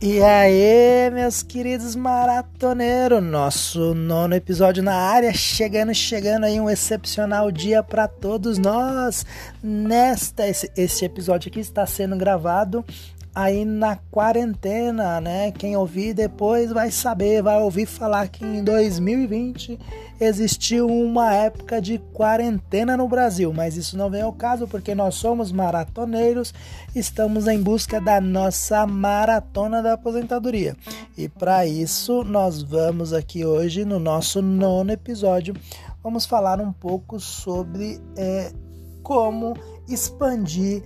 E aí, meus queridos maratoneiros, nosso nono episódio na área, chegando, chegando aí um excepcional dia para todos nós. Nesta esse, esse episódio aqui está sendo gravado aí na quarentena, né? Quem ouvir depois vai saber, vai ouvir falar que em 2020 existiu uma época de quarentena no Brasil, mas isso não vem ao caso porque nós somos maratoneiros, estamos em busca da nossa maratona da aposentadoria. E para isso, nós vamos aqui hoje no nosso nono episódio, vamos falar um pouco sobre é, como expandir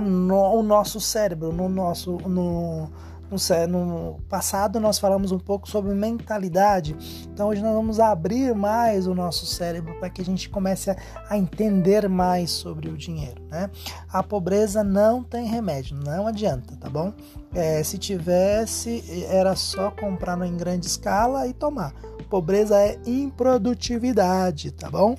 no, o nosso cérebro, no nosso no, no, no, passado nós falamos um pouco sobre mentalidade, então hoje nós vamos abrir mais o nosso cérebro para que a gente comece a, a, entender mais sobre o dinheiro, né? A pobreza não tem remédio, não adianta, tá bom? É, se tivesse, era só comprar em grande escala e tomar. Pobreza é improdutividade, tá bom?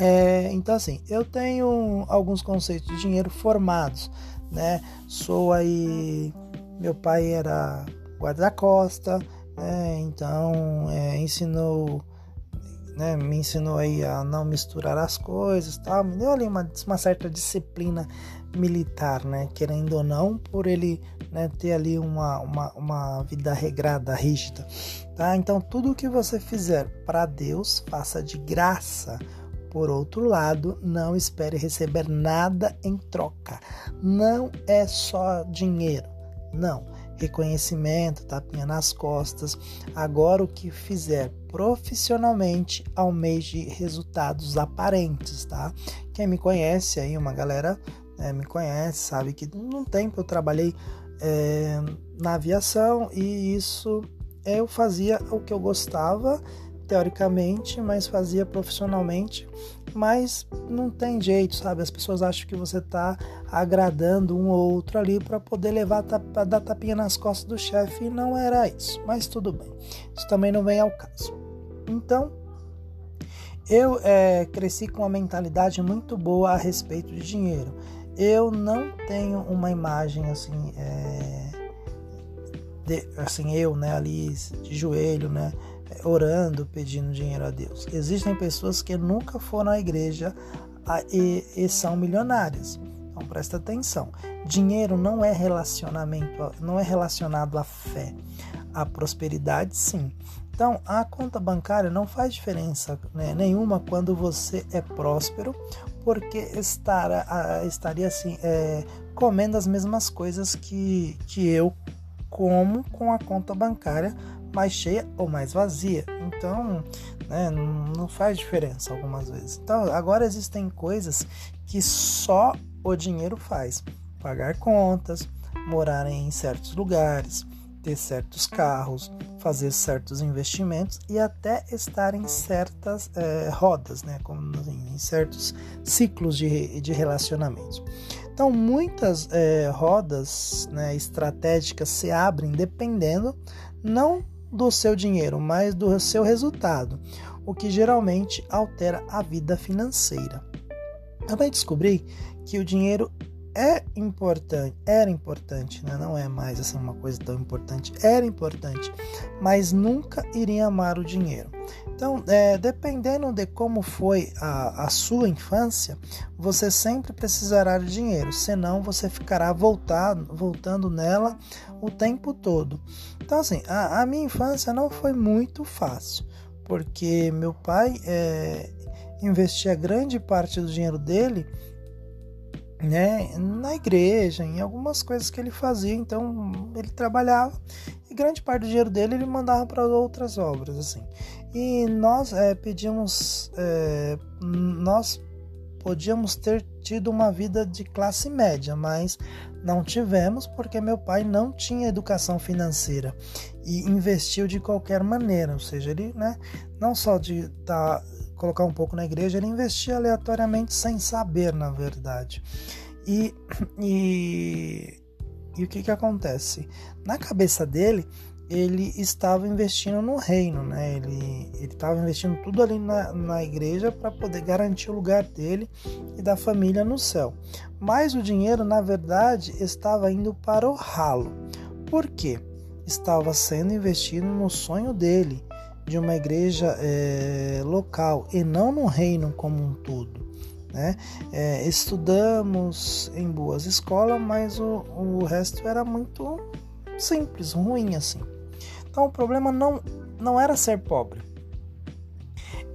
É, então, assim, eu tenho alguns conceitos de dinheiro formados, né? Sou aí. Meu pai era guarda-costa, né? Então, é, ensinou. Né, me ensinou aí a não misturar as coisas, tal, me deu ali uma, uma certa disciplina militar, né, querendo ou não, por ele né, ter ali uma, uma, uma vida regrada, rígida, tá? Então tudo que você fizer para Deus, faça de graça, por outro lado, não espere receber nada em troca. Não é só dinheiro. Não. Reconhecimento, tapinha nas costas. Agora, o que fizer profissionalmente almeje resultados aparentes, tá? Quem me conhece aí, uma galera é, me conhece, sabe que num tempo eu trabalhei é, na aviação e isso eu fazia o que eu gostava teoricamente, mas fazia profissionalmente. Mas não tem jeito, sabe? As pessoas acham que você está agradando um ou outro ali para poder levar a dar tapinha nas costas do chefe e não era isso. Mas tudo bem, isso também não vem ao caso. Então, eu é, cresci com uma mentalidade muito boa a respeito de dinheiro. Eu não tenho uma imagem assim, é, de, assim eu, né, ali de joelho, né, orando, pedindo dinheiro a Deus. Existem pessoas que nunca foram à igreja e, e são milionárias. Então presta atenção. Dinheiro não é relacionamento, não é relacionado à fé. A prosperidade, sim. Então, a conta bancária não faz diferença né, nenhuma quando você é próspero, porque estar, estaria assim, é, comendo as mesmas coisas que, que eu como com a conta bancária mais cheia ou mais vazia. Então, né, não faz diferença algumas vezes. Então, agora existem coisas que só o dinheiro faz: pagar contas, morar em certos lugares, ter certos carros, fazer certos investimentos e até estar em certas é, rodas, né, como em certos ciclos de, de relacionamentos. Então, muitas é, rodas né, estratégicas se abrem dependendo não do seu dinheiro, mas do seu resultado, o que geralmente altera a vida financeira. Eu vai descobrir que o dinheiro é importante, era importante, né? não é mais assim uma coisa tão importante, era importante, mas nunca iria amar o dinheiro. Então, é, dependendo de como foi a, a, sua infância, você sempre precisará de dinheiro, senão você ficará voltado, voltando nela o tempo todo. Então, assim, a, a minha infância não foi muito fácil, porque meu pai é, investia grande parte do dinheiro dele né, na igreja, em algumas coisas que ele fazia. Então ele trabalhava grande parte do dinheiro dele ele mandava para outras obras, assim. E nós é, pedimos, é, nós podíamos ter tido uma vida de classe média, mas não tivemos porque meu pai não tinha educação financeira e investiu de qualquer maneira, ou seja, ele, né, não só de tá, colocar um pouco na igreja, ele investia aleatoriamente sem saber, na verdade. E, e, e o que, que acontece? Na cabeça dele, ele estava investindo no reino, né? Ele estava investindo tudo ali na, na igreja para poder garantir o lugar dele e da família no céu. Mas o dinheiro, na verdade, estava indo para o ralo. Por quê? Estava sendo investido no sonho dele de uma igreja é, local e não no reino como um todo. Né? É, estudamos em boas escolas, mas o, o resto era muito simples, ruim assim. Então o problema não, não era ser pobre,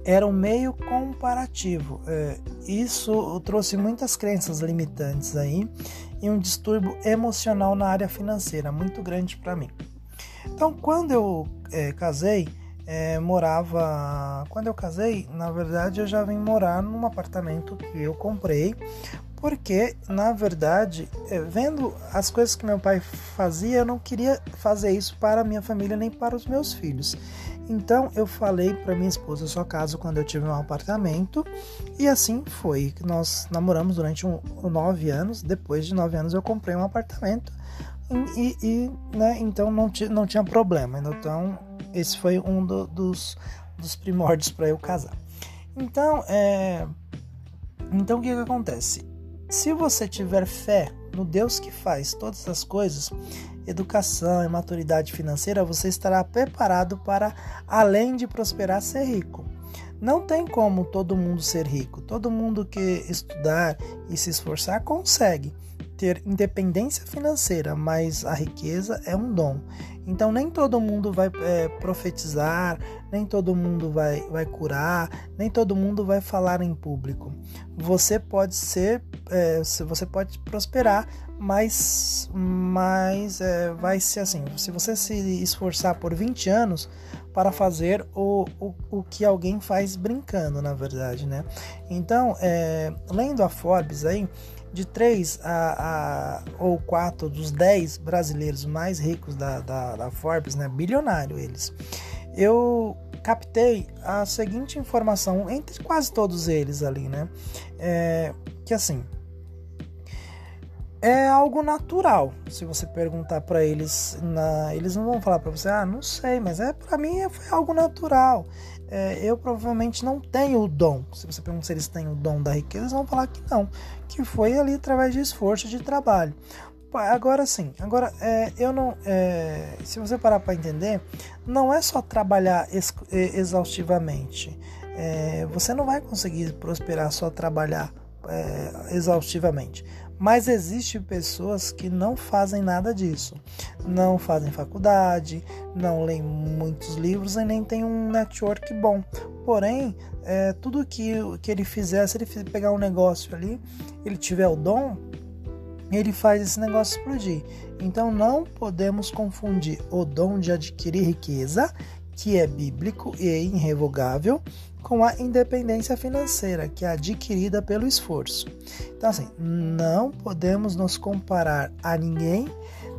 era um meio comparativo. É, isso trouxe muitas crenças limitantes aí e um distúrbio emocional na área financeira muito grande para mim. Então, quando eu é, casei, é, morava. Quando eu casei, na verdade, eu já vim morar num apartamento que eu comprei, porque, na verdade, é, vendo as coisas que meu pai fazia, eu não queria fazer isso para minha família nem para os meus filhos. Então eu falei para minha esposa, só caso quando eu tiver um apartamento. E assim foi. Nós namoramos durante um, nove anos. Depois de nove anos eu comprei um apartamento. E, e né, então não, não tinha problema. Então esse foi um do, dos, dos primórdios para eu casar. Então, é, então o que, que acontece? Se você tiver fé no Deus que faz todas as coisas, educação e maturidade financeira, você estará preparado para, além de prosperar, ser rico. Não tem como todo mundo ser rico. Todo mundo que estudar e se esforçar consegue ter independência financeira, mas a riqueza é um dom. Então nem todo mundo vai é, profetizar, nem todo mundo vai, vai curar, nem todo mundo vai falar em público. Você pode ser, é, você pode prosperar, mas, mas é, vai ser assim. Se você se esforçar por 20 anos para fazer o, o, o que alguém faz brincando, na verdade, né? Então, é, lendo a Forbes aí de 3 a, a, ou 4 dos 10 brasileiros mais ricos da, da, da Forbes, né, bilionário eles, eu captei a seguinte informação entre quase todos eles ali, né, é, que assim é algo natural. Se você perguntar para eles, na, eles não vão falar para você, ah, não sei, mas é para mim foi algo natural é, eu provavelmente não tenho o dom. Se você perguntar se eles têm o dom da riqueza, eles vão falar que não, que foi ali através de esforço, de trabalho. Agora sim, agora é, eu não. É, se você parar para entender, não é só trabalhar ex exaustivamente. É, você não vai conseguir prosperar só trabalhar é, exaustivamente. Mas existem pessoas que não fazem nada disso. Não fazem faculdade, não leem muitos livros e nem tem um network bom. Porém, é, tudo que, que ele fizer, se ele pegar um negócio ali, ele tiver o dom, ele faz esse negócio explodir. Então não podemos confundir o dom de adquirir riqueza, que é bíblico e irrevogável, com a independência financeira, que é adquirida pelo esforço. Então, assim, não podemos nos comparar a ninguém,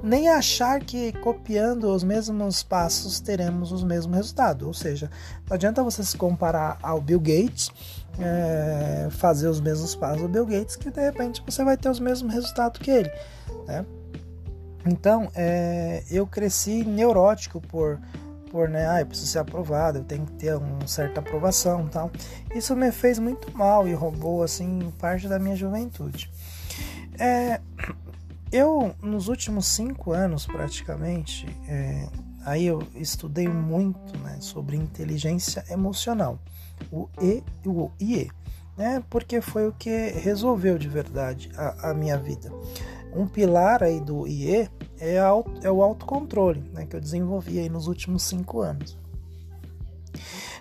nem achar que copiando os mesmos passos teremos os mesmos resultados. Ou seja, não adianta você se comparar ao Bill Gates, é, fazer os mesmos passos do Bill Gates, que de repente você vai ter os mesmos resultados que ele. Né? Então, é, eu cresci neurótico por por, né, ah, eu preciso ser aprovado, eu tenho que ter uma certa aprovação tal. Isso me fez muito mal e roubou, assim, parte da minha juventude. É, eu, nos últimos cinco anos, praticamente, é, aí eu estudei muito, né, sobre inteligência emocional, o E e o IE, né, porque foi o que resolveu de verdade a, a minha vida. Um pilar aí do IE é, é o autocontrole, né, que eu desenvolvi aí nos últimos cinco anos.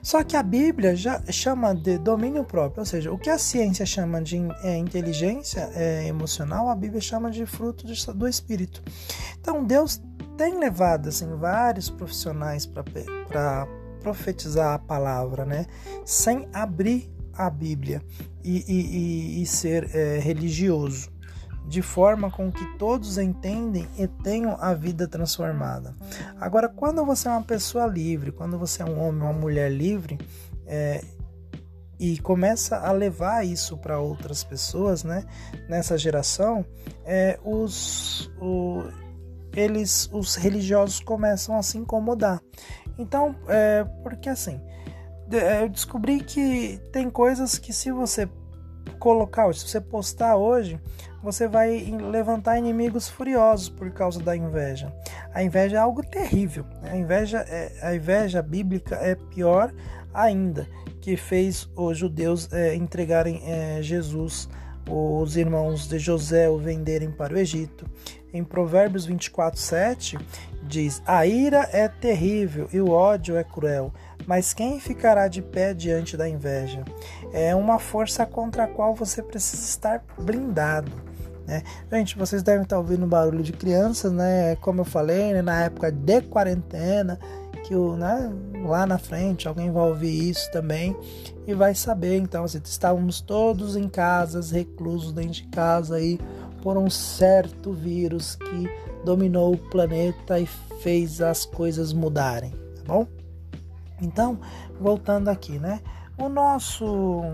Só que a Bíblia já chama de domínio próprio, ou seja, o que a ciência chama de é, inteligência é, emocional, a Bíblia chama de fruto do Espírito. Então Deus tem levado assim vários profissionais para profetizar a palavra, né, sem abrir a Bíblia e, e, e, e ser é, religioso de forma com que todos entendem e tenham a vida transformada. Agora, quando você é uma pessoa livre, quando você é um homem ou uma mulher livre, é, e começa a levar isso para outras pessoas, né? Nessa geração, é, os, o, eles, os religiosos começam a se incomodar. Então, é, porque assim, eu descobri que tem coisas que se você colocar, se você postar hoje, você vai levantar inimigos furiosos por causa da inveja. A inveja é algo terrível. Né? A inveja, é, a inveja bíblica é pior ainda, que fez os judeus é, entregarem é, Jesus, os irmãos de José o venderem para o Egito. Em Provérbios 24, 7, diz: A ira é terrível e o ódio é cruel, mas quem ficará de pé diante da inveja? É uma força contra a qual você precisa estar blindado. Né? Gente, vocês devem estar ouvindo barulho de crianças, né? Como eu falei, né? na época de quarentena, que o, né? lá na frente alguém vai ouvir isso também e vai saber. Então, assim, estávamos todos em casas, reclusos dentro de casa aí por um certo vírus que dominou o planeta e fez as coisas mudarem, tá bom? Então, voltando aqui, né? O nosso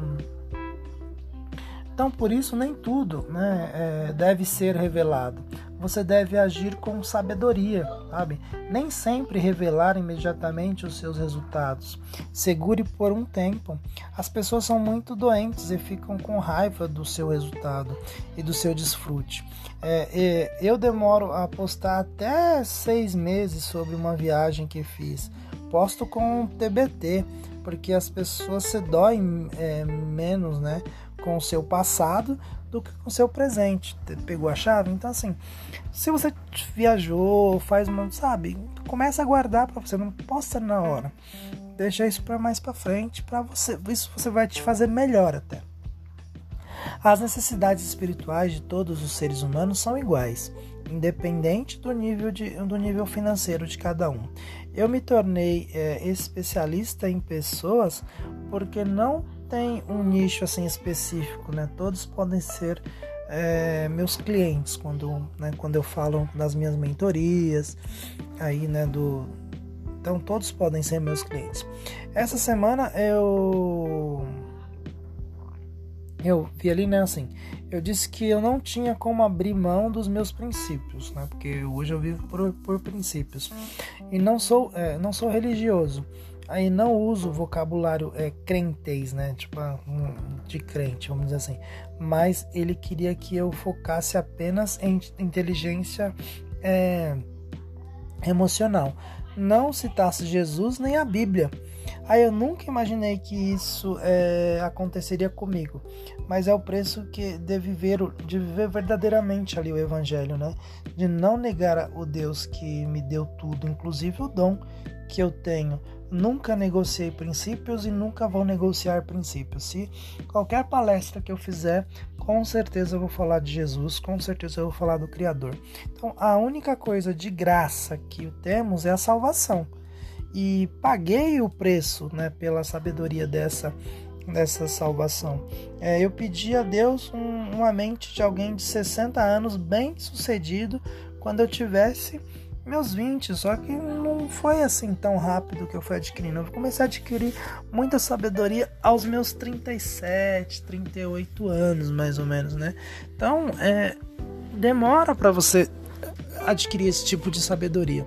então, por isso, nem tudo né, é, deve ser revelado. Você deve agir com sabedoria, sabe? Nem sempre revelar imediatamente os seus resultados. Segure por um tempo. As pessoas são muito doentes e ficam com raiva do seu resultado e do seu desfrute. É, é, eu demoro a postar até seis meses sobre uma viagem que fiz. Posto com TBT, porque as pessoas se doem é, menos, né? com o seu passado do que com seu presente. Pegou a chave? Então, assim, se você viajou, faz uma, sabe, começa a guardar para você, não posta na hora. Deixa isso para mais para frente, para você, isso você vai te fazer melhor até. As necessidades espirituais de todos os seres humanos são iguais, independente do nível, de, do nível financeiro de cada um. Eu me tornei é, especialista em pessoas porque não tem um nicho assim específico, né? Todos podem ser é, meus clientes quando, né, quando eu falo das minhas mentorias, aí, né, do então todos podem ser meus clientes. Essa semana eu eu vi ali, né, assim, eu disse que eu não tinha como abrir mão dos meus princípios, né, porque hoje eu vivo por, por princípios e não sou é, não sou religioso, aí não uso o vocabulário é, crentez, né? Tipo, ah, de crente, vamos dizer assim. Mas ele queria que eu focasse apenas em inteligência é, emocional. Não citasse Jesus nem a Bíblia. Aí eu nunca imaginei que isso é, aconteceria comigo, mas é o preço que de viver, de viver verdadeiramente ali o Evangelho, né? De não negar o Deus que me deu tudo, inclusive o dom que eu tenho nunca negociei princípios e nunca vou negociar princípios. Se qualquer palestra que eu fizer, com certeza eu vou falar de Jesus, com certeza eu vou falar do Criador. Então, a única coisa de graça que temos é a salvação. E paguei o preço né, pela sabedoria dessa, dessa salvação. É, eu pedi a Deus um, uma mente de alguém de 60 anos, bem sucedido, quando eu tivesse meus 20, só que não foi assim tão rápido que eu fui adquirindo. Eu comecei a adquirir muita sabedoria aos meus 37, 38 anos, mais ou menos, né? Então, é, demora para você adquirir esse tipo de sabedoria.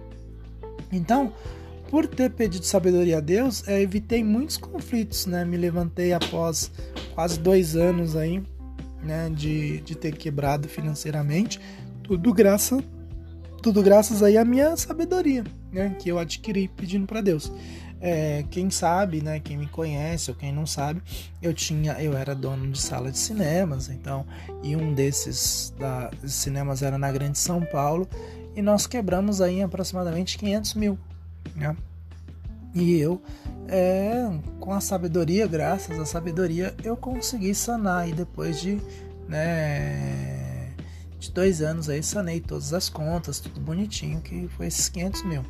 Então, por ter pedido sabedoria a Deus, é, evitei muitos conflitos, né? Me levantei após quase dois anos aí, né? De, de ter quebrado financeiramente, tudo graças tudo graças aí à minha sabedoria, né, que eu adquiri pedindo para Deus. É, quem sabe, né, quem me conhece ou quem não sabe, eu tinha, eu era dono de sala de cinemas, então, e um desses da, cinemas era na Grande São Paulo e nós quebramos aí aproximadamente 500 mil, né? E eu, é, com a sabedoria, graças à sabedoria, eu consegui sanar e depois de, né, de dois anos aí sanei todas as contas, tudo bonitinho, que foi esses 500 mil.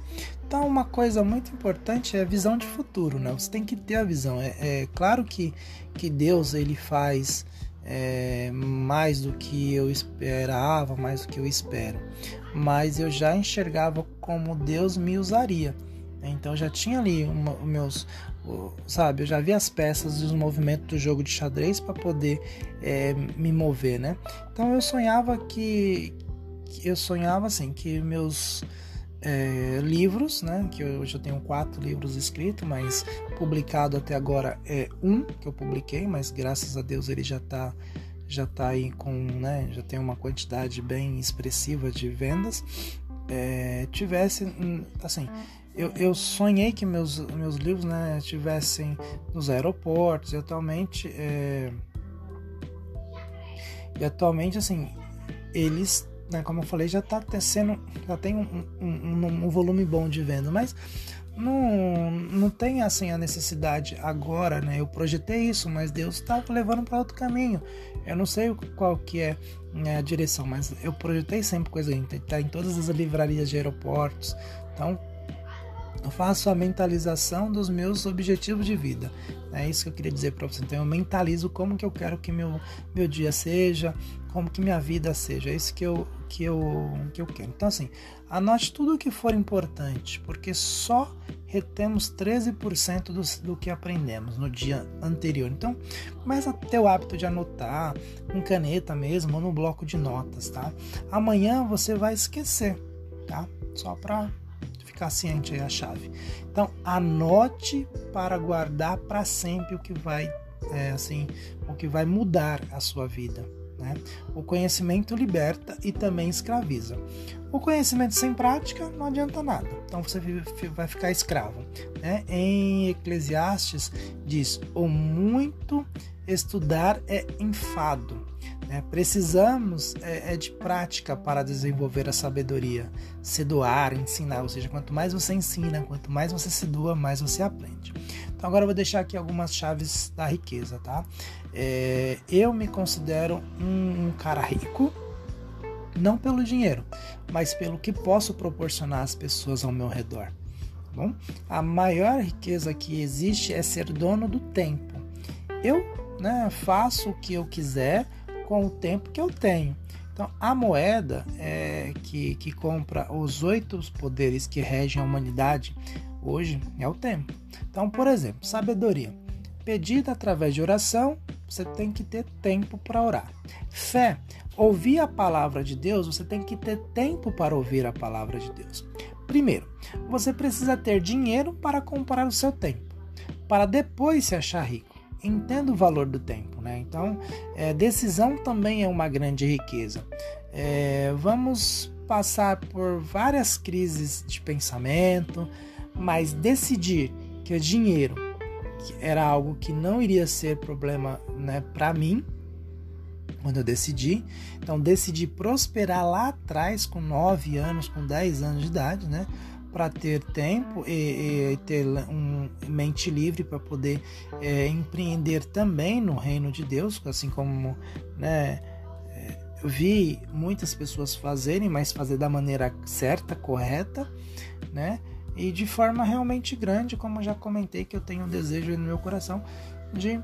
Então, uma coisa muito importante é a visão de futuro, né? Você tem que ter a visão. É, é claro que, que Deus ele faz é, mais do que eu esperava, mais do que eu espero, mas eu já enxergava como Deus me usaria. Então já tinha ali uma, meus, sabe, eu já vi as peças e os movimentos do jogo de xadrez para poder é, me mover, né? Então eu sonhava que, eu sonhava assim que meus é, livros, né? Que hoje eu tenho quatro livros escritos, mas publicado até agora é um que eu publiquei, mas graças a Deus ele já está já tá aí com, né? Já tem uma quantidade bem expressiva de vendas. É, tivesse, assim, eu, eu, sonhei que meus, meus livros né, estivessem nos aeroportos e atualmente é, e atualmente assim eles né, como eu falei já está sendo já tem um, um, um, volume bom de venda mas não, não tem assim a necessidade agora né? Eu projetei isso mas Deus está levando para outro caminho. Eu não sei qual que é né, a direção mas eu projetei sempre coisa tá em todas as livrarias de aeroportos. Então eu faço a mentalização dos meus objetivos de vida. É isso que eu queria dizer para você. Então eu mentalizo como que eu quero que meu, meu dia seja, como que minha vida seja. É isso que eu, que eu, que eu quero. Então assim, anote tudo o que for importante, porque só retemos 13% do, do que aprendemos no dia anterior. Então, começa a ter o hábito de anotar com caneta mesmo ou no bloco de notas, tá? Amanhã você vai esquecer, tá? Só para ficar ciente aí a chave. Então, anote para guardar para sempre o que vai, é, assim, o que vai mudar a sua vida. Né? O conhecimento liberta e também escraviza. O conhecimento sem prática não adianta nada, então você vai ficar escravo. Né? Em Eclesiastes diz: o muito estudar é enfado, né? Precisamos é, é, de prática para desenvolver a sabedoria, se doar, ensinar. Ou seja, quanto mais você ensina, quanto mais você se doa, mais você aprende. Então agora eu vou deixar aqui algumas chaves da riqueza, tá? É, eu me considero um, um cara rico, não pelo dinheiro, mas pelo que posso proporcionar às pessoas ao meu redor. Tá bom, a maior riqueza que existe é ser dono do tempo. Eu né, faço o que eu quiser com o tempo que eu tenho. Então, a moeda é, que, que compra os oito poderes que regem a humanidade hoje é o tempo. Então, por exemplo, sabedoria. Pedida através de oração, você tem que ter tempo para orar. Fé. Ouvir a palavra de Deus, você tem que ter tempo para ouvir a palavra de Deus. Primeiro, você precisa ter dinheiro para comprar o seu tempo, para depois se achar rico entenda o valor do tempo, né? Então, é, decisão também é uma grande riqueza. É, vamos passar por várias crises de pensamento, mas decidir que o dinheiro era algo que não iria ser problema né, para mim, quando eu decidi. Então, decidi prosperar lá atrás, com 9 anos, com 10 anos de idade, né? para ter tempo e, e, ter um mente livre para poder é, empreender também no reino de Deus, assim como né, é, vi muitas pessoas fazerem, mas fazer da maneira certa, correta, né? E de forma realmente grande, como já comentei que eu tenho um desejo no meu coração de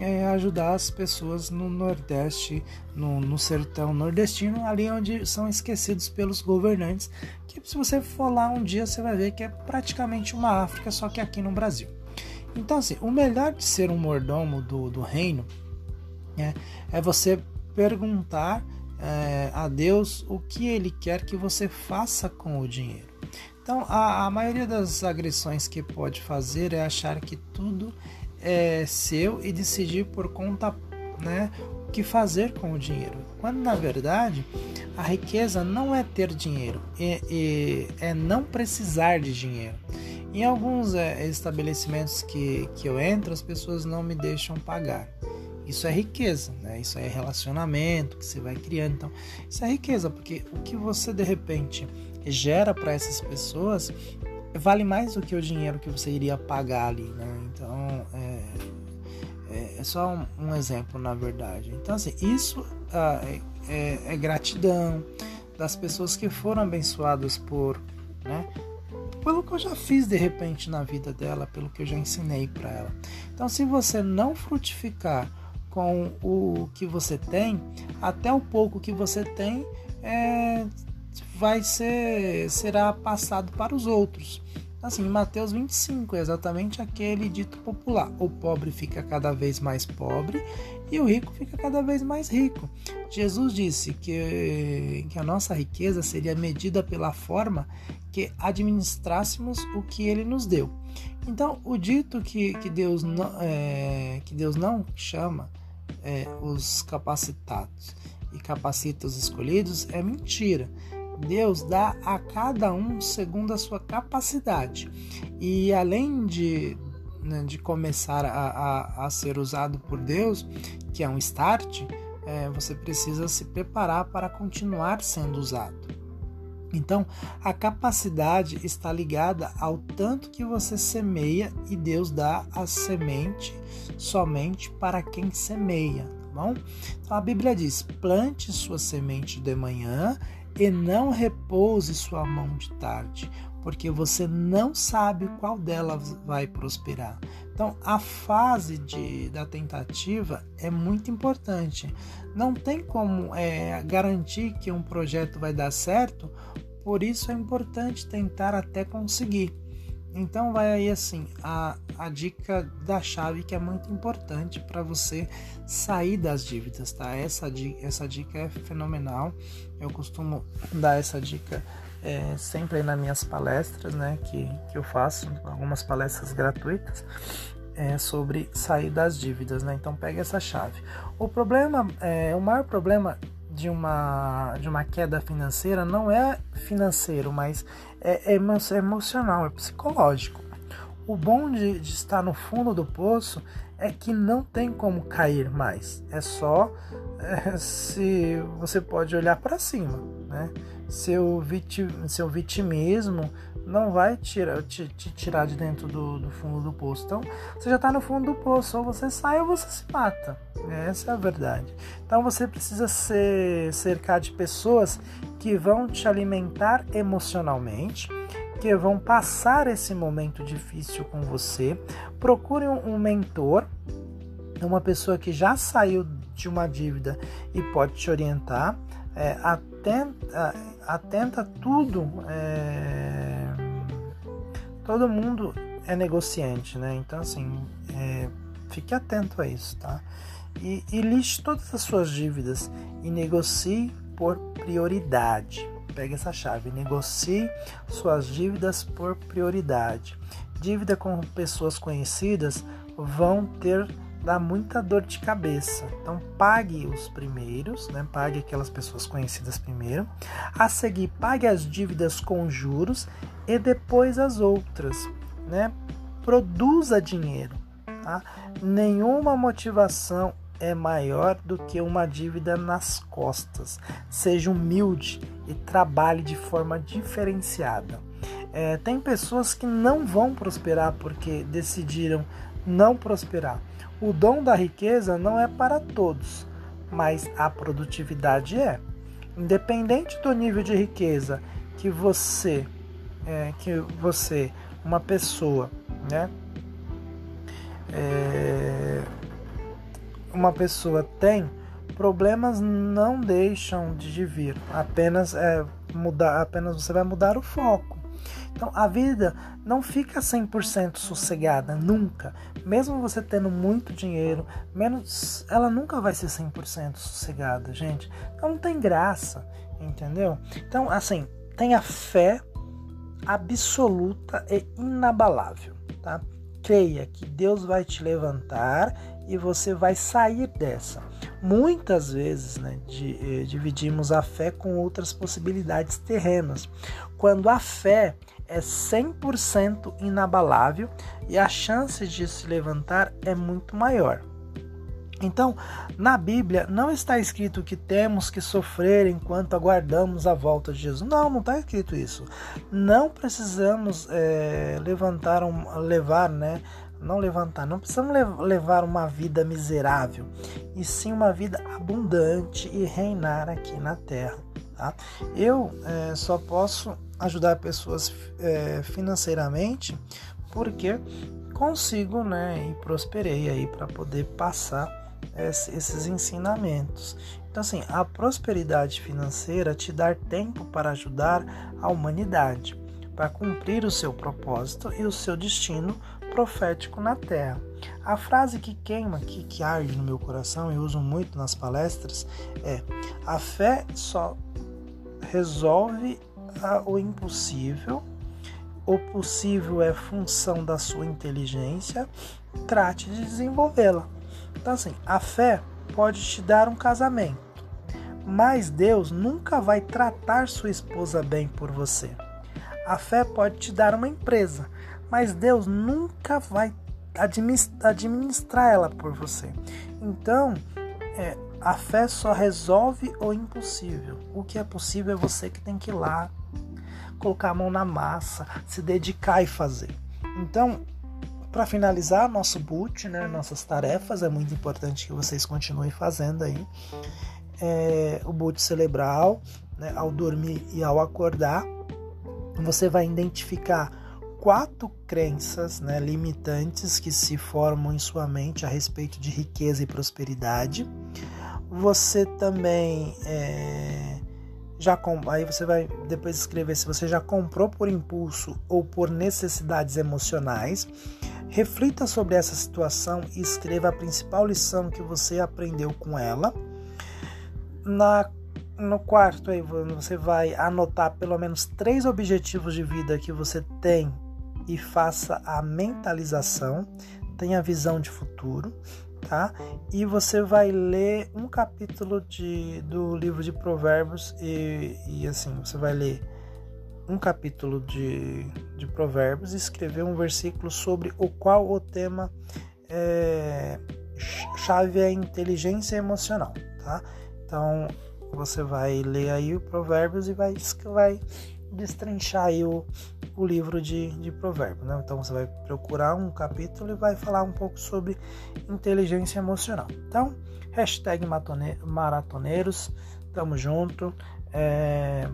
é, ajudar as pessoas no Nordeste, no, no, sertão nordestino, ali onde são esquecidos pelos governantes. Que se você for lá um dia, você vai ver que é praticamente uma África, só que aqui no Brasil. Então, assim, o melhor de ser um mordomo do, do reino é, é você perguntar é, a Deus o que Ele quer que você faça com o dinheiro. Então, a, a maioria das agressões que pode fazer é achar que tudo é seu e decidir por conta, né, o que fazer com o dinheiro. Quando na verdade a riqueza não é ter dinheiro, é, é, é não precisar de dinheiro. Em alguns é, estabelecimentos que, que eu entro, as pessoas não me deixam pagar. Isso é riqueza, né? Isso é relacionamento que você vai criando. Então, isso é riqueza, porque o que você de repente gera para essas pessoas vale mais do que o dinheiro que você iria pagar ali, né? Então, é, é, é só um, um, exemplo, na verdade. Então, assim, isso ah, é, é, é, gratidão das pessoas que foram abençoadas por, né? Pelo que eu já fiz de repente na vida dela, pelo que eu já ensinei para ela. Então, se você não frutificar com o que você tem, até o pouco que você tem, é, vai ser será passado para os outros. Assim, Mateus 25 é exatamente aquele dito popular: o pobre fica cada vez mais pobre e o rico fica cada vez mais rico. Jesus disse que, que a nossa riqueza seria medida pela forma que administrássemos o que ele nos deu. Então, o dito que, que, Deus, não, é, que Deus não chama é, os capacitados e capacita os escolhidos é mentira. Deus dá a cada um segundo a sua capacidade. E além de, né, de começar a, a, a, ser usado por Deus, que é um start, é, você precisa se preparar para continuar sendo usado. Então, a capacidade está ligada ao tanto que você semeia e Deus dá a semente somente para quem semeia, tá bom? Então, a Bíblia diz: plante sua semente de manhã e não repouse sua mão de tarde, porque você não sabe qual delas vai prosperar. Então, a fase de, da tentativa é muito importante. Não tem como é, garantir que um projeto vai dar certo, por isso é importante tentar até conseguir. Então vai aí assim a, a dica da chave que é muito importante para você sair das dívidas, tá? Essa, essa dica é fenomenal. Eu costumo dar essa dica é, sempre nas minhas palestras, né? Que, que eu faço, algumas palestras gratuitas. É, sobre sair das dívidas, né? Então pega essa chave. O problema, é, o maior problema de uma, de uma queda financeira não é financeiro, mas é, é emocional, é psicológico. O bom de, de, estar no fundo do poço é que não tem como cair mais. É só é, se você pode olhar para cima, né? Seu, vitim, seu vitimismo não vai tirar, te, te tirar de dentro do, do, fundo do poço. Então, você já está no fundo do poço, ou você sai ou você se mata. Essa é a verdade. Então, você precisa ser cercar de pessoas que vão te alimentar emocionalmente, que vão passar esse momento difícil com você. Procure um, um mentor, uma pessoa que já saiu de uma dívida e pode te orientar. É, atenta, atenta tudo. É, todo mundo é negociante, né? Então, assim, é, fique atento a isso, tá? E, e liste todas as suas dívidas e negocie por prioridade. Pegue essa chave, negocie suas dívidas por prioridade. Dívida com pessoas conhecidas vão ter dá muita dor de cabeça. Então pague os primeiros, né? Pague aquelas pessoas conhecidas primeiro. A seguir, pague as dívidas com juros e depois as outras, né? Produza dinheiro, tá? Nenhuma motivação é maior do que uma dívida nas costas. Seja humilde e trabalhe de forma diferenciada. É, tem pessoas que não vão prosperar porque decidiram não prosperar. O dom da riqueza não é para todos, mas a produtividade é. Independente do nível de riqueza que você, é, que você, uma pessoa, né, é, uma pessoa tem, problemas não deixam de vir. Apenas é, mudar, apenas você vai mudar o foco. Então a vida não fica 100% sossegada, nunca. Mesmo você tendo muito dinheiro, menos ela nunca vai ser 100% sossegada, gente. Então não tem graça, entendeu? Então, assim, tenha fé absoluta e inabalável, tá? Creia que Deus vai te levantar e você vai sair dessa. Muitas vezes né, de, eh, dividimos a fé com outras possibilidades terrenas, quando a fé é 100% inabalável e a chance de se levantar é muito maior. Então, na Bíblia não está escrito que temos que sofrer enquanto aguardamos a volta de Jesus. Não, não está escrito isso. Não precisamos é, levantar um, levar, né? Não levantar, não precisamos levar uma vida miserável, e sim uma vida abundante e reinar aqui na terra. Tá? Eu é, só posso ajudar pessoas é, financeiramente porque consigo, né, e prosperei aí para poder passar esses ensinamentos. Então, assim, a prosperidade financeira te dá tempo para ajudar a humanidade, para cumprir o seu propósito e o seu destino profético na terra. A frase que queima, que, que arde no meu coração e uso muito nas palestras é: a fé só resolve o impossível, o possível é função da sua inteligência, trate de desenvolvê-la. Então, assim, a fé pode te dar um casamento, mas Deus nunca vai tratar sua esposa bem por você. A fé pode te dar uma empresa, mas Deus nunca vai administrar ela por você. Então, é, a fé só resolve o impossível. O que é possível é você que tem que ir lá, colocar a mão na massa, se dedicar e fazer. Então, para finalizar nosso boot, né, nossas tarefas, é muito importante que vocês continuem fazendo aí. É, o boot cerebral, né, ao dormir e ao acordar, você vai identificar quatro crenças né, limitantes que se formam em sua mente a respeito de riqueza e prosperidade. Você também é, já aí você vai depois escrever se você já comprou por impulso ou por necessidades emocionais. Reflita sobre essa situação e escreva a principal lição que você aprendeu com ela. Na no quarto aí você vai anotar pelo menos três objetivos de vida que você tem e faça a mentalização, tenha visão de futuro, tá? E você vai ler um capítulo de, do livro de Provérbios e, e assim, você vai ler um capítulo de, de Provérbios e escrever um versículo sobre o qual o tema é, chave é inteligência emocional, tá? Então você vai ler aí o Provérbios e vai, vai destrinchar aí o, o livro de, de provérbios. Né? Então você vai procurar um capítulo e vai falar um pouco sobre inteligência emocional. Então, hashtag maratoneiros, tamo junto. É,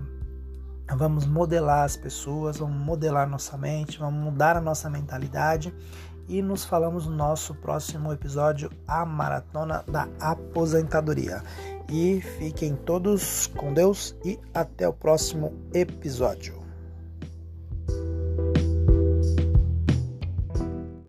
vamos modelar as pessoas, vamos modelar nossa mente, vamos mudar a nossa mentalidade e nos falamos no nosso próximo episódio, a maratona da aposentadoria. E fiquem todos com Deus e até o próximo episódio.